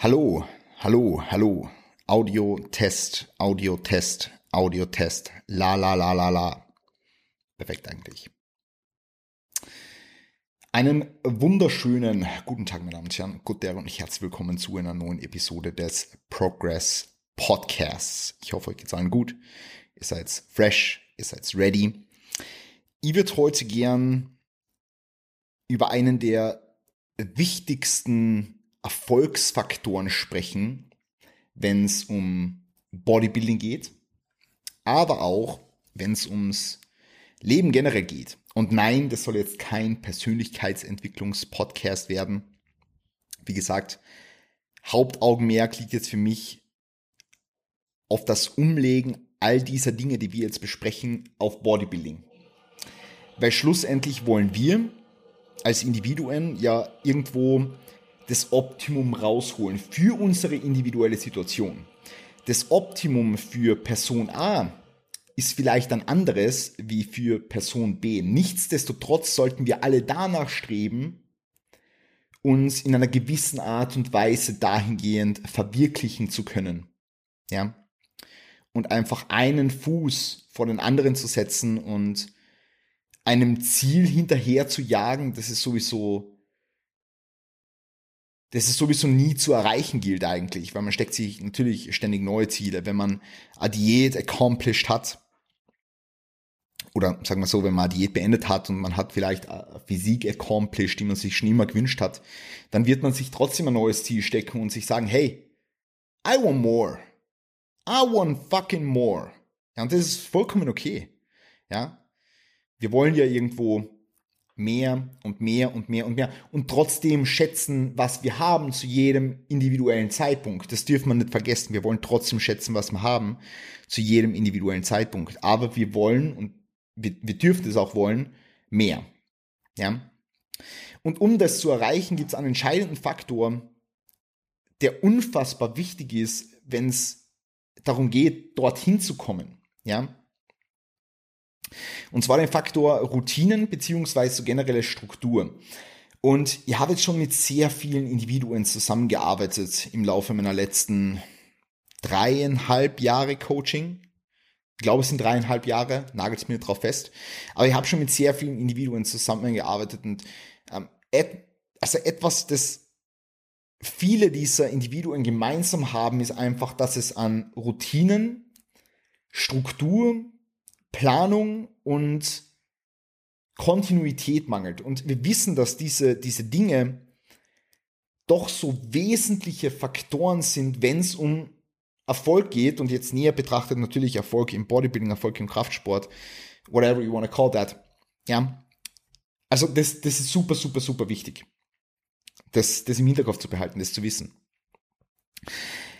Hallo, hallo, hallo. Audio Test, Audio Test, Audio Test. La la la la la. Perfekt eigentlich. Einen wunderschönen guten Tag, meine Damen und Herren. Gut der und herzlich willkommen zu einer neuen Episode des Progress Podcasts. Ich hoffe, euch geht's allen gut. Ihr seid fresh, ihr seid ready. Ich würde heute gern über einen der wichtigsten Erfolgsfaktoren sprechen, wenn es um Bodybuilding geht, aber auch wenn es ums Leben generell geht. Und nein, das soll jetzt kein Persönlichkeitsentwicklungspodcast werden. Wie gesagt, Hauptaugenmerk liegt jetzt für mich auf das Umlegen all dieser Dinge, die wir jetzt besprechen, auf Bodybuilding. Weil schlussendlich wollen wir als Individuen ja irgendwo das Optimum rausholen für unsere individuelle Situation. Das Optimum für Person A ist vielleicht ein anderes wie für Person B. Nichtsdestotrotz sollten wir alle danach streben, uns in einer gewissen Art und Weise dahingehend verwirklichen zu können. Ja? Und einfach einen Fuß vor den anderen zu setzen und einem Ziel hinterher zu jagen, das ist sowieso das es sowieso nie zu erreichen gilt eigentlich, weil man steckt sich natürlich ständig neue Ziele. Wenn man eine Diät accomplished hat, oder sagen wir so, wenn man eine Diät beendet hat und man hat vielleicht eine Physik accomplished, die man sich schon immer gewünscht hat, dann wird man sich trotzdem ein neues Ziel stecken und sich sagen, hey, I want more. I want fucking more. Ja, und das ist vollkommen okay. Ja. Wir wollen ja irgendwo mehr und mehr und mehr und mehr und trotzdem schätzen, was wir haben zu jedem individuellen Zeitpunkt. Das dürfen wir nicht vergessen. Wir wollen trotzdem schätzen, was wir haben zu jedem individuellen Zeitpunkt. Aber wir wollen und wir, wir dürfen es auch wollen, mehr. Ja. Und um das zu erreichen, gibt es einen entscheidenden Faktor, der unfassbar wichtig ist, wenn es darum geht, dorthin zu kommen. Ja. Und zwar den Faktor Routinen beziehungsweise generelle Struktur. Und ich habe jetzt schon mit sehr vielen Individuen zusammengearbeitet im Laufe meiner letzten dreieinhalb Jahre Coaching. Ich glaube, es sind dreieinhalb Jahre, nagelt mir drauf fest. Aber ich habe schon mit sehr vielen Individuen zusammengearbeitet und ähm, et, also etwas, das viele dieser Individuen gemeinsam haben, ist einfach, dass es an Routinen, Struktur Planung und Kontinuität mangelt. Und wir wissen, dass diese, diese Dinge doch so wesentliche Faktoren sind, wenn es um Erfolg geht und jetzt näher betrachtet natürlich Erfolg im Bodybuilding, Erfolg im Kraftsport, whatever you want to call that. Ja. Also das, das ist super, super, super wichtig. Das, das im Hinterkopf zu behalten, das zu wissen.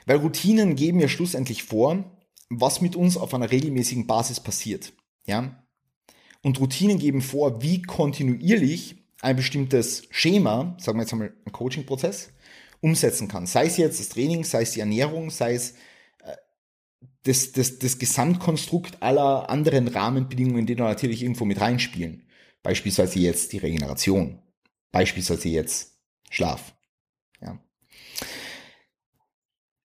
Weil Routinen geben ja schlussendlich vor, was mit uns auf einer regelmäßigen Basis passiert. Ja? Und Routinen geben vor, wie kontinuierlich ein bestimmtes Schema, sagen wir jetzt einmal ein Coaching-Prozess, umsetzen kann. Sei es jetzt das Training, sei es die Ernährung, sei es äh, das, das, das Gesamtkonstrukt aller anderen Rahmenbedingungen, die da natürlich irgendwo mit reinspielen. Beispielsweise jetzt die Regeneration. Beispielsweise jetzt Schlaf. Ja.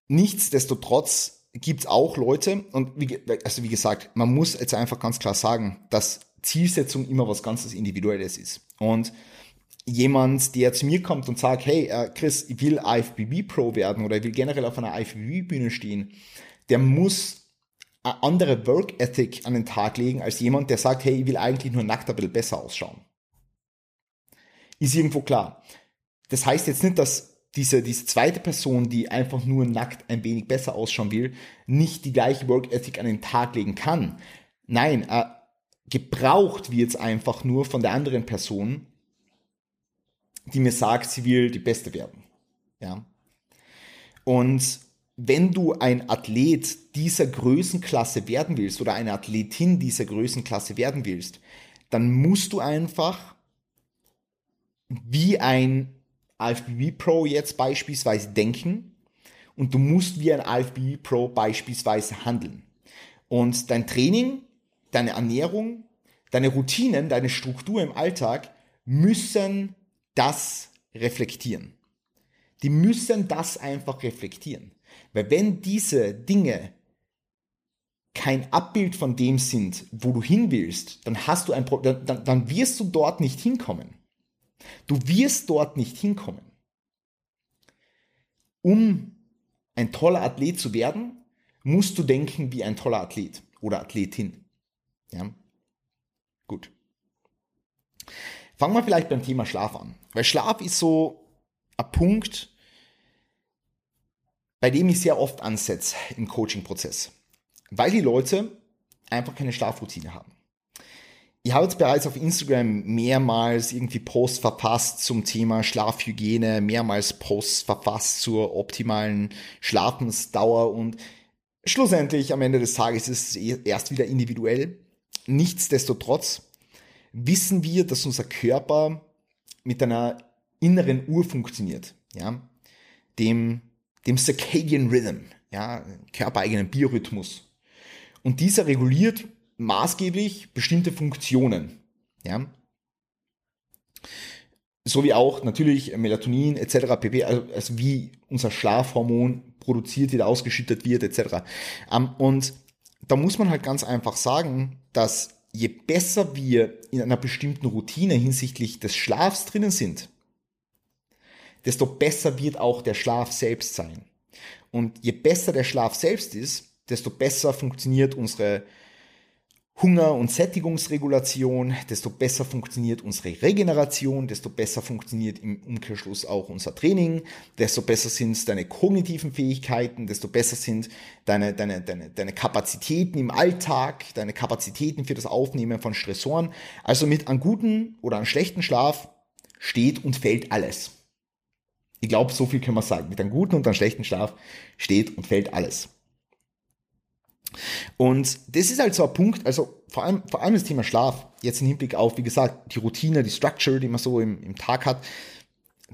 Nichtsdestotrotz gibt es auch Leute, und wie, also wie gesagt, man muss jetzt einfach ganz klar sagen, dass Zielsetzung immer was ganz Individuelles ist. Und jemand, der zu mir kommt und sagt, hey, äh, Chris, ich will IFBB Pro werden oder ich will generell auf einer IFBB Bühne stehen, der muss eine andere Work Ethic an den Tag legen als jemand, der sagt, hey, ich will eigentlich nur nackt ein bisschen besser ausschauen. Ist irgendwo klar. Das heißt jetzt nicht, dass diese, diese zweite Person, die einfach nur nackt ein wenig besser ausschauen will, nicht die gleiche Work Ethic an den Tag legen kann. Nein, äh, gebraucht wird es einfach nur von der anderen Person, die mir sagt, sie will die Beste werden. Ja. Und wenn du ein Athlet dieser Größenklasse werden willst oder eine Athletin dieser Größenklasse werden willst, dann musst du einfach wie ein IFBB Pro jetzt beispielsweise denken und du musst wie ein IFBB Pro beispielsweise handeln. Und dein Training, deine Ernährung, deine Routinen, deine Struktur im Alltag müssen das reflektieren. Die müssen das einfach reflektieren. Weil wenn diese Dinge kein Abbild von dem sind, wo du hin willst, dann hast du ein Pro dann, dann wirst du dort nicht hinkommen. Du wirst dort nicht hinkommen. Um ein toller Athlet zu werden, musst du denken wie ein toller Athlet oder Athletin. Ja? Gut. Fangen wir vielleicht beim Thema Schlaf an. Weil Schlaf ist so ein Punkt, bei dem ich sehr oft ansetze im Coaching-Prozess. Weil die Leute einfach keine Schlafroutine haben. Ich habe jetzt bereits auf Instagram mehrmals irgendwie Posts verfasst zum Thema Schlafhygiene, mehrmals Posts verfasst zur optimalen Schlafensdauer und schlussendlich am Ende des Tages ist es erst wieder individuell. Nichtsdestotrotz wissen wir, dass unser Körper mit einer inneren Uhr funktioniert, ja, dem, dem Circadian Rhythm, ja, körpereigenen Biorhythmus. Und dieser reguliert maßgeblich bestimmte Funktionen. Ja? So wie auch natürlich Melatonin etc. pp. Also, also wie unser Schlafhormon produziert wird, ausgeschüttet wird etc. Ähm, und da muss man halt ganz einfach sagen, dass je besser wir in einer bestimmten Routine hinsichtlich des Schlafs drinnen sind, desto besser wird auch der Schlaf selbst sein. Und je besser der Schlaf selbst ist, desto besser funktioniert unsere Hunger- und Sättigungsregulation, desto besser funktioniert unsere Regeneration, desto besser funktioniert im Umkehrschluss auch unser Training, desto besser sind deine kognitiven Fähigkeiten, desto besser sind deine, deine, deine, deine Kapazitäten im Alltag, deine Kapazitäten für das Aufnehmen von Stressoren. Also mit einem guten oder einem schlechten Schlaf steht und fällt alles. Ich glaube, so viel können wir sagen. Mit einem guten und einem schlechten Schlaf steht und fällt alles. Und das ist halt so ein Punkt, also vor allem, vor allem das Thema Schlaf, jetzt im Hinblick auf, wie gesagt, die Routine, die Structure, die man so im, im Tag hat,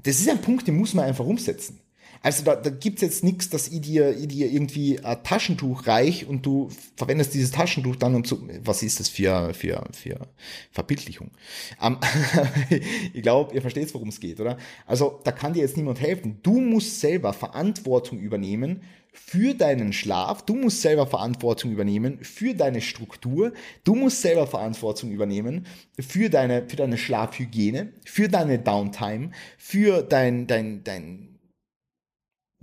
das ist ein Punkt, den muss man einfach umsetzen. Also da, da gibt's jetzt nichts, dass ich dir, ich dir irgendwie ein Taschentuch reich und du verwendest dieses Taschentuch dann und so. Was ist das für, für, für Verbildlichung? Ähm, ich glaube, ihr versteht, worum es geht, oder? Also da kann dir jetzt niemand helfen. Du musst selber Verantwortung übernehmen für deinen Schlaf, du musst selber Verantwortung übernehmen für deine Struktur, du musst selber Verantwortung übernehmen für deine, für deine Schlafhygiene, für deine Downtime, für dein, dein, dein,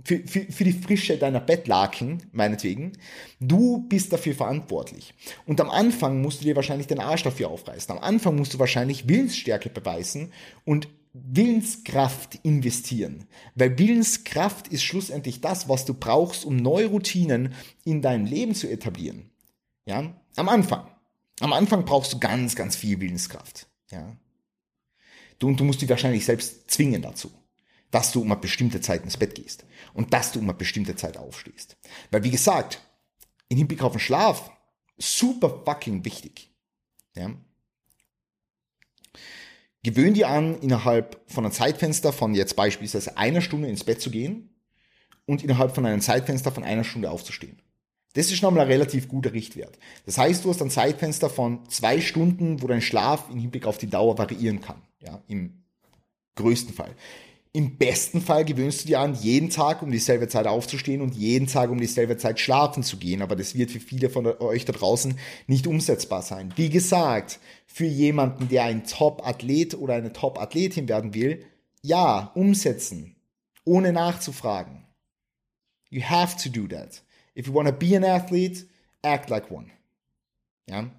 für, für, für die Frische deiner Bettlaken, meinetwegen. Du bist dafür verantwortlich. Und am Anfang musst du dir wahrscheinlich den Arsch dafür aufreißen. Am Anfang musst du wahrscheinlich Willensstärke beweisen und Willenskraft investieren. Weil Willenskraft ist schlussendlich das, was du brauchst, um neue Routinen in deinem Leben zu etablieren. Ja, am Anfang. Am Anfang brauchst du ganz, ganz viel Willenskraft. Ja. Du, und du musst dich wahrscheinlich selbst zwingen dazu, dass du um eine bestimmte Zeit ins Bett gehst und dass du um eine bestimmte Zeit aufstehst. Weil, wie gesagt, im Hinblick auf den Schlaf, super fucking wichtig. Ja. Gewöhn dir an, innerhalb von einem Zeitfenster von jetzt beispielsweise einer Stunde ins Bett zu gehen und innerhalb von einem Zeitfenster von einer Stunde aufzustehen. Das ist nochmal ein relativ guter Richtwert. Das heißt, du hast ein Zeitfenster von zwei Stunden, wo dein Schlaf im Hinblick auf die Dauer variieren kann. Ja, im größten Fall. Im besten Fall gewöhnst du dir an, jeden Tag um dieselbe Zeit aufzustehen und jeden Tag um dieselbe Zeit schlafen zu gehen. Aber das wird für viele von euch da draußen nicht umsetzbar sein. Wie gesagt, für jemanden, der ein Top-Athlet oder eine Top-Athletin werden will, ja, umsetzen. Ohne nachzufragen. You have to do that. If you want to be an athlete, act like one. Ja.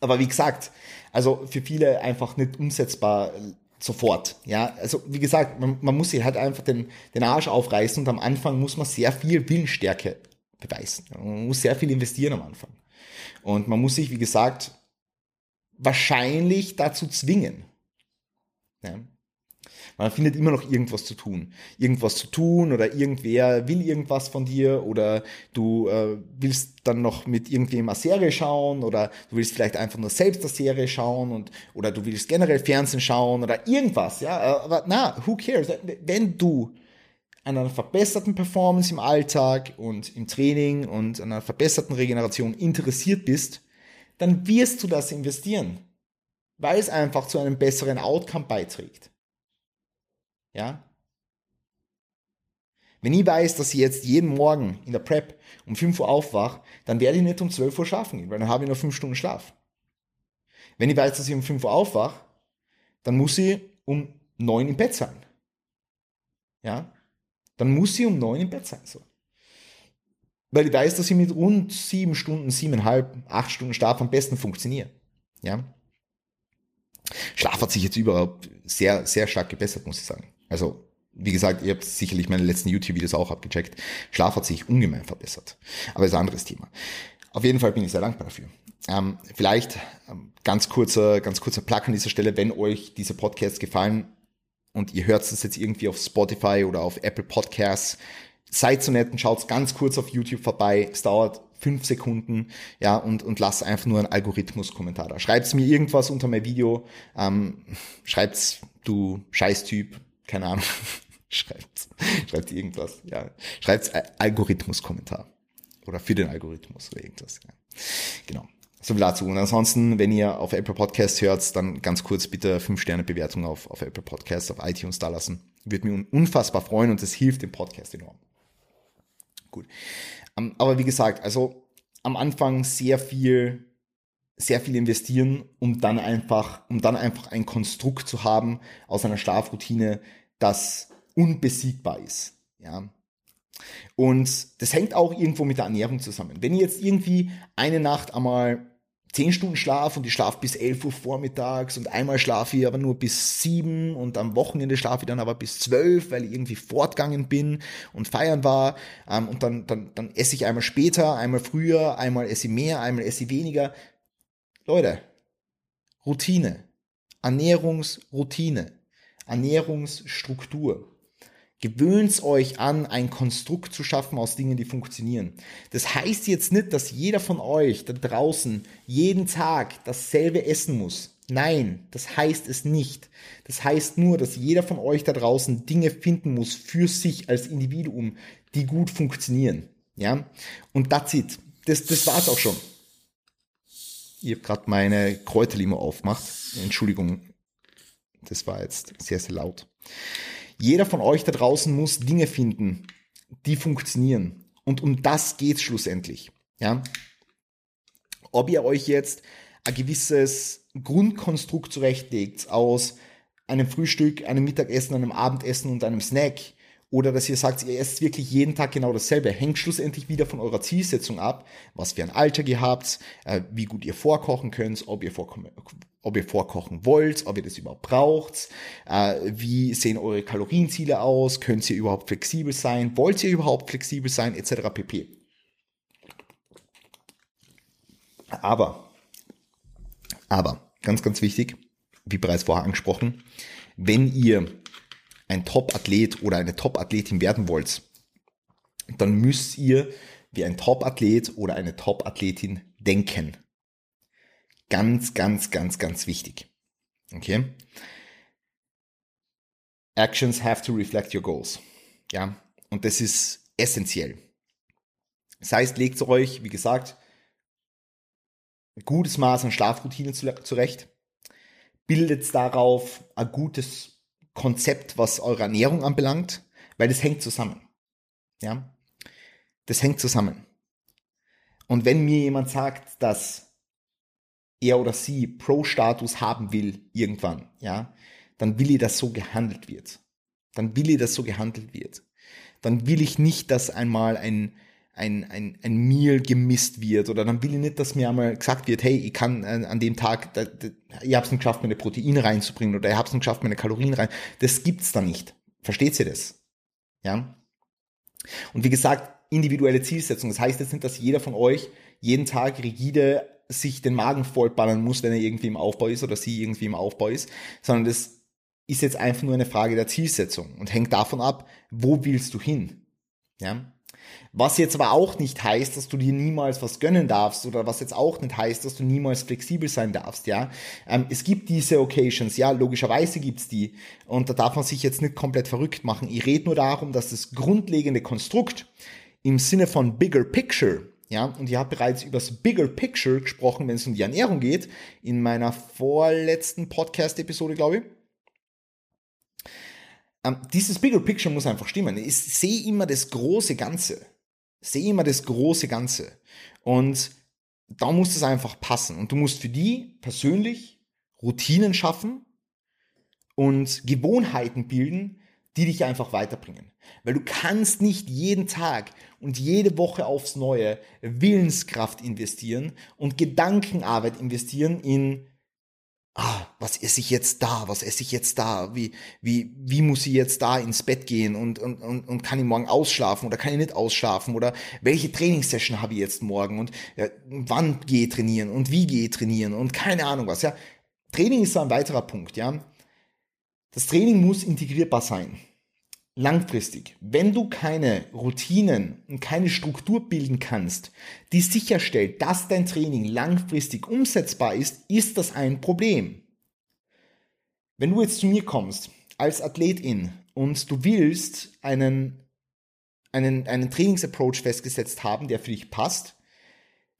Aber wie gesagt, also für viele einfach nicht umsetzbar sofort. Ja, also wie gesagt, man, man muss sich halt einfach den, den Arsch aufreißen und am Anfang muss man sehr viel Willensstärke beweisen. Man muss sehr viel investieren am Anfang. Und man muss sich, wie gesagt, wahrscheinlich dazu zwingen. Ja. Man findet immer noch irgendwas zu tun. Irgendwas zu tun oder irgendwer will irgendwas von dir oder du äh, willst dann noch mit irgendwem eine Serie schauen oder du willst vielleicht einfach nur selbst eine Serie schauen und oder du willst generell Fernsehen schauen oder irgendwas, ja. Aber na, who cares? Wenn du an einer verbesserten Performance im Alltag und im Training und an einer verbesserten Regeneration interessiert bist, dann wirst du das investieren, weil es einfach zu einem besseren Outcome beiträgt. Ja? Wenn ich weiß, dass ich jetzt jeden Morgen in der Prep um 5 Uhr aufwache, dann werde ich nicht um 12 Uhr schlafen gehen, weil dann habe ich noch 5 Stunden Schlaf. Wenn ich weiß, dass ich um 5 Uhr aufwache, dann muss ich um 9 im Bett sein. Ja? Dann muss ich um 9 im Bett sein. So. Weil ich weiß, dass ich mit rund 7 Stunden, 7,5, 8 Stunden Schlaf am besten funktioniere. Ja? Schlaf hat sich jetzt überhaupt sehr, sehr stark gebessert, muss ich sagen. Also wie gesagt, ihr habt sicherlich meine letzten YouTube-Videos auch abgecheckt. Schlaf hat sich ungemein verbessert. Aber ist ein anderes Thema. Auf jeden Fall bin ich sehr dankbar dafür. Ähm, vielleicht ähm, ganz kurzer, ganz kurzer Plug an dieser Stelle, wenn euch diese Podcasts gefallen und ihr hört es jetzt irgendwie auf Spotify oder auf Apple Podcasts, seid so nett und schaut ganz kurz auf YouTube vorbei. Es dauert fünf Sekunden, ja, und, und lasst einfach nur einen Algorithmus-Kommentar da. Schreibt mir irgendwas unter mein Video, ähm, schreibt's, du Scheißtyp, keine Ahnung, schreibt, schreibt irgendwas, ja, schreibt Algorithmus-Kommentar oder für den Algorithmus oder irgendwas, ja. Genau. So viel dazu. Und ansonsten, wenn ihr auf Apple Podcasts hört, dann ganz kurz bitte 5-Sterne-Bewertung auf, auf Apple Podcasts, auf iTunes da lassen. Würde mich unfassbar freuen und das hilft dem Podcast enorm. Gut. Ähm, aber wie gesagt, also am Anfang sehr viel sehr viel investieren, um dann einfach, um dann einfach ein Konstrukt zu haben aus einer Schlafroutine, das unbesiegbar ist. Ja. Und das hängt auch irgendwo mit der Ernährung zusammen. Wenn ihr jetzt irgendwie eine Nacht einmal 10 Stunden Schlaf und ich schlafe bis 11 Uhr vormittags und einmal schlafe ich aber nur bis 7 und am Wochenende schlafe ich dann aber bis 12, weil ich irgendwie fortgegangen bin und feiern war ähm, und dann, dann, dann esse ich einmal später, einmal früher, einmal esse ich mehr, einmal esse ich weniger. Leute, Routine, Ernährungsroutine. Ernährungsstruktur. Gewöhnt euch an, ein Konstrukt zu schaffen aus Dingen, die funktionieren. Das heißt jetzt nicht, dass jeder von euch da draußen jeden Tag dasselbe essen muss. Nein, das heißt es nicht. Das heißt nur, dass jeder von euch da draußen Dinge finden muss für sich als Individuum, die gut funktionieren. Ja? Und that's it. Das, das war's auch schon. Ich habe gerade meine Kräuterlimo aufgemacht. Entschuldigung, das war jetzt sehr, sehr laut. Jeder von euch da draußen muss Dinge finden, die funktionieren. Und um das geht's schlussendlich. Ja? Ob ihr euch jetzt ein gewisses Grundkonstrukt zurechtlegt aus einem Frühstück, einem Mittagessen, einem Abendessen und einem Snack, oder dass ihr sagt, ihr esst wirklich jeden Tag genau dasselbe, hängt schlussendlich wieder von eurer Zielsetzung ab, was für ein Alter ihr habt, äh, wie gut ihr vorkochen könnt, ob ihr, vorkochen, ob ihr vorkochen wollt, ob ihr das überhaupt braucht, äh, wie sehen eure Kalorienziele aus, könnt ihr überhaupt flexibel sein, wollt ihr überhaupt flexibel sein, etc. pp. Aber, aber, ganz, ganz wichtig, wie bereits vorher angesprochen, wenn ihr ein Top-Athlet oder eine Top-Athletin werden wollt, dann müsst ihr wie ein Top-Athlet oder eine Top-Athletin denken. Ganz, ganz, ganz, ganz wichtig. Okay? Actions have to reflect your goals. Ja, und das ist essentiell. Das heißt, legt euch, wie gesagt, ein gutes Maß an Schlafroutinen zurecht, bildet darauf ein gutes Konzept, was eure Ernährung anbelangt, weil das hängt zusammen. Ja, das hängt zusammen. Und wenn mir jemand sagt, dass er oder sie Pro-Status haben will irgendwann, ja, dann will ich, dass so gehandelt wird. Dann will ich, dass so gehandelt wird. Dann will ich nicht, dass einmal ein ein, ein, ein Meal gemisst wird oder dann will ich nicht, dass mir einmal gesagt wird, hey, ich kann an dem Tag, da, da, ihr habt es nicht geschafft, meine Proteine reinzubringen oder ihr habt es nicht geschafft, meine Kalorien rein. Das gibt's da nicht. Versteht ihr das? Ja? Und wie gesagt, individuelle Zielsetzung. Das heißt jetzt nicht, dass jeder von euch jeden Tag rigide sich den Magen vollballern muss, wenn er irgendwie im Aufbau ist oder sie irgendwie im Aufbau ist, sondern das ist jetzt einfach nur eine Frage der Zielsetzung und hängt davon ab, wo willst du hin? Ja? Was jetzt aber auch nicht heißt, dass du dir niemals was gönnen darfst oder was jetzt auch nicht heißt, dass du niemals flexibel sein darfst, ja. Ähm, es gibt diese Occasions, ja, logischerweise gibt's die und da darf man sich jetzt nicht komplett verrückt machen. Ich rede nur darum, dass das grundlegende Konstrukt im Sinne von Bigger Picture ja, und ich habe bereits über das Bigger Picture gesprochen, wenn es um die Ernährung geht, in meiner vorletzten Podcast-Episode, glaube ich. Ähm, dieses Bigger Picture muss einfach stimmen. Ich sehe immer das große Ganze. Sehe immer das große Ganze. Und da muss es einfach passen. Und du musst für die persönlich Routinen schaffen und Gewohnheiten bilden, die dich einfach weiterbringen. Weil du kannst nicht jeden Tag und jede Woche aufs Neue Willenskraft investieren und Gedankenarbeit investieren in ah, was esse ich jetzt da, was esse ich jetzt da, wie, wie, wie muss ich jetzt da ins Bett gehen und, und, und, und kann ich morgen ausschlafen oder kann ich nicht ausschlafen oder welche Trainingssession habe ich jetzt morgen und ja, wann gehe ich trainieren und wie gehe ich trainieren und keine Ahnung was, ja. Training ist so ein weiterer Punkt, ja. Das Training muss integrierbar sein. Langfristig, wenn du keine Routinen und keine Struktur bilden kannst, die sicherstellt, dass dein Training langfristig umsetzbar ist, ist das ein Problem. Wenn du jetzt zu mir kommst als Athletin und du willst einen, einen, einen Trainingsapproach festgesetzt haben, der für dich passt,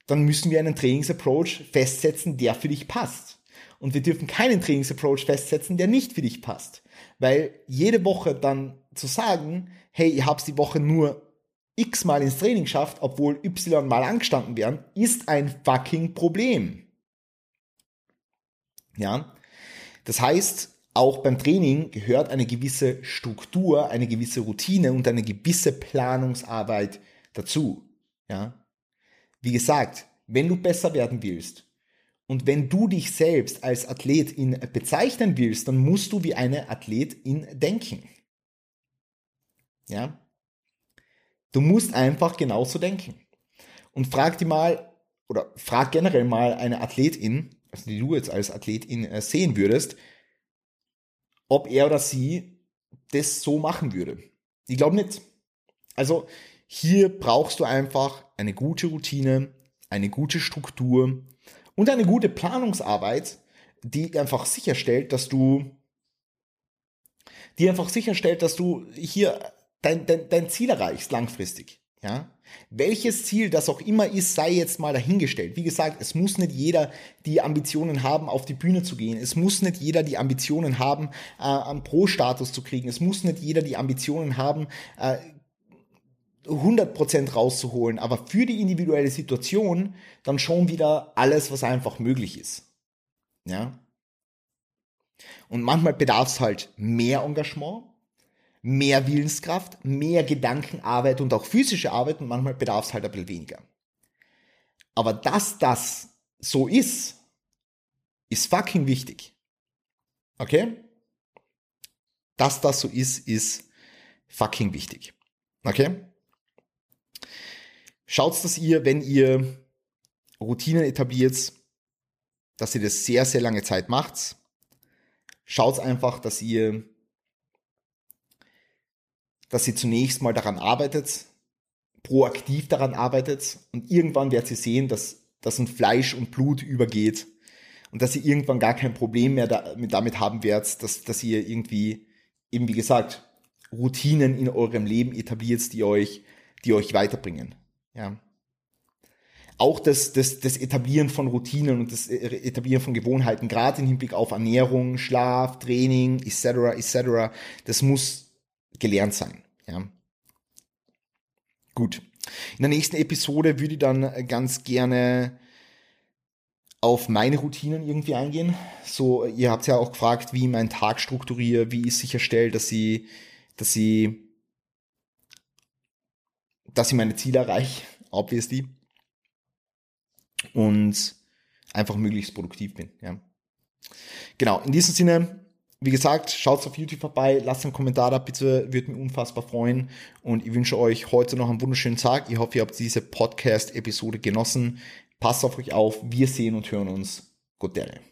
dann müssen wir einen Trainingsapproach festsetzen, der für dich passt. Und wir dürfen keinen Trainingsapproach festsetzen, der nicht für dich passt. Weil jede Woche dann zu sagen, hey, ich hab's die Woche nur x mal ins Training geschafft, obwohl y mal angestanden wären, ist ein fucking Problem. Ja. Das heißt, auch beim Training gehört eine gewisse Struktur, eine gewisse Routine und eine gewisse Planungsarbeit dazu. Ja. Wie gesagt, wenn du besser werden willst, und wenn du dich selbst als Athletin bezeichnen willst, dann musst du wie eine Athletin denken. Ja? Du musst einfach genauso denken. Und frag die mal, oder frag generell mal eine Athletin, also die du jetzt als Athletin äh, sehen würdest, ob er oder sie das so machen würde. Ich glaube nicht. Also hier brauchst du einfach eine gute Routine, eine gute Struktur, und eine gute Planungsarbeit, die einfach sicherstellt, dass du, die einfach sicherstellt, dass du hier dein, dein, dein Ziel erreichst langfristig. Ja? Welches Ziel das auch immer ist, sei jetzt mal dahingestellt. Wie gesagt, es muss nicht jeder die Ambitionen haben, auf die Bühne zu gehen. Es muss nicht jeder die Ambitionen haben, äh, einen Pro-Status zu kriegen. Es muss nicht jeder die Ambitionen haben, äh, 100% rauszuholen, aber für die individuelle Situation dann schon wieder alles, was einfach möglich ist. Ja. Und manchmal bedarf es halt mehr Engagement, mehr Willenskraft, mehr Gedankenarbeit und auch physische Arbeit und manchmal bedarf es halt ein bisschen weniger. Aber dass das so ist, ist fucking wichtig. Okay? Dass das so ist, ist fucking wichtig. Okay? Schaut, dass ihr, wenn ihr Routinen etabliert, dass ihr das sehr, sehr lange Zeit macht. Schaut einfach, dass ihr, dass ihr zunächst mal daran arbeitet, proaktiv daran arbeitet und irgendwann werdet ihr sehen, dass das in Fleisch und Blut übergeht und dass ihr irgendwann gar kein Problem mehr damit haben werdet, dass, dass ihr irgendwie, eben wie gesagt, Routinen in eurem Leben etabliert, die euch, die euch weiterbringen. Ja. Auch das, das, das Etablieren von Routinen und das Etablieren von Gewohnheiten, gerade im Hinblick auf Ernährung, Schlaf, Training, etc., etc., das muss gelernt sein. Ja. Gut. In der nächsten Episode würde ich dann ganz gerne auf meine Routinen irgendwie eingehen. So, ihr habt ja auch gefragt, wie ich meinen Tag strukturiere, wie ich sicherstelle, dass ich, dass ich, dass ich meine Ziele erreiche obviously. Und einfach möglichst produktiv bin. Ja. Genau, in diesem Sinne, wie gesagt, schaut auf YouTube vorbei, lasst einen Kommentar da, bitte, würde mich unfassbar freuen. Und ich wünsche euch heute noch einen wunderschönen Tag. Ich hoffe, ihr habt diese Podcast-Episode genossen. Passt auf euch auf, wir sehen und hören uns. Gute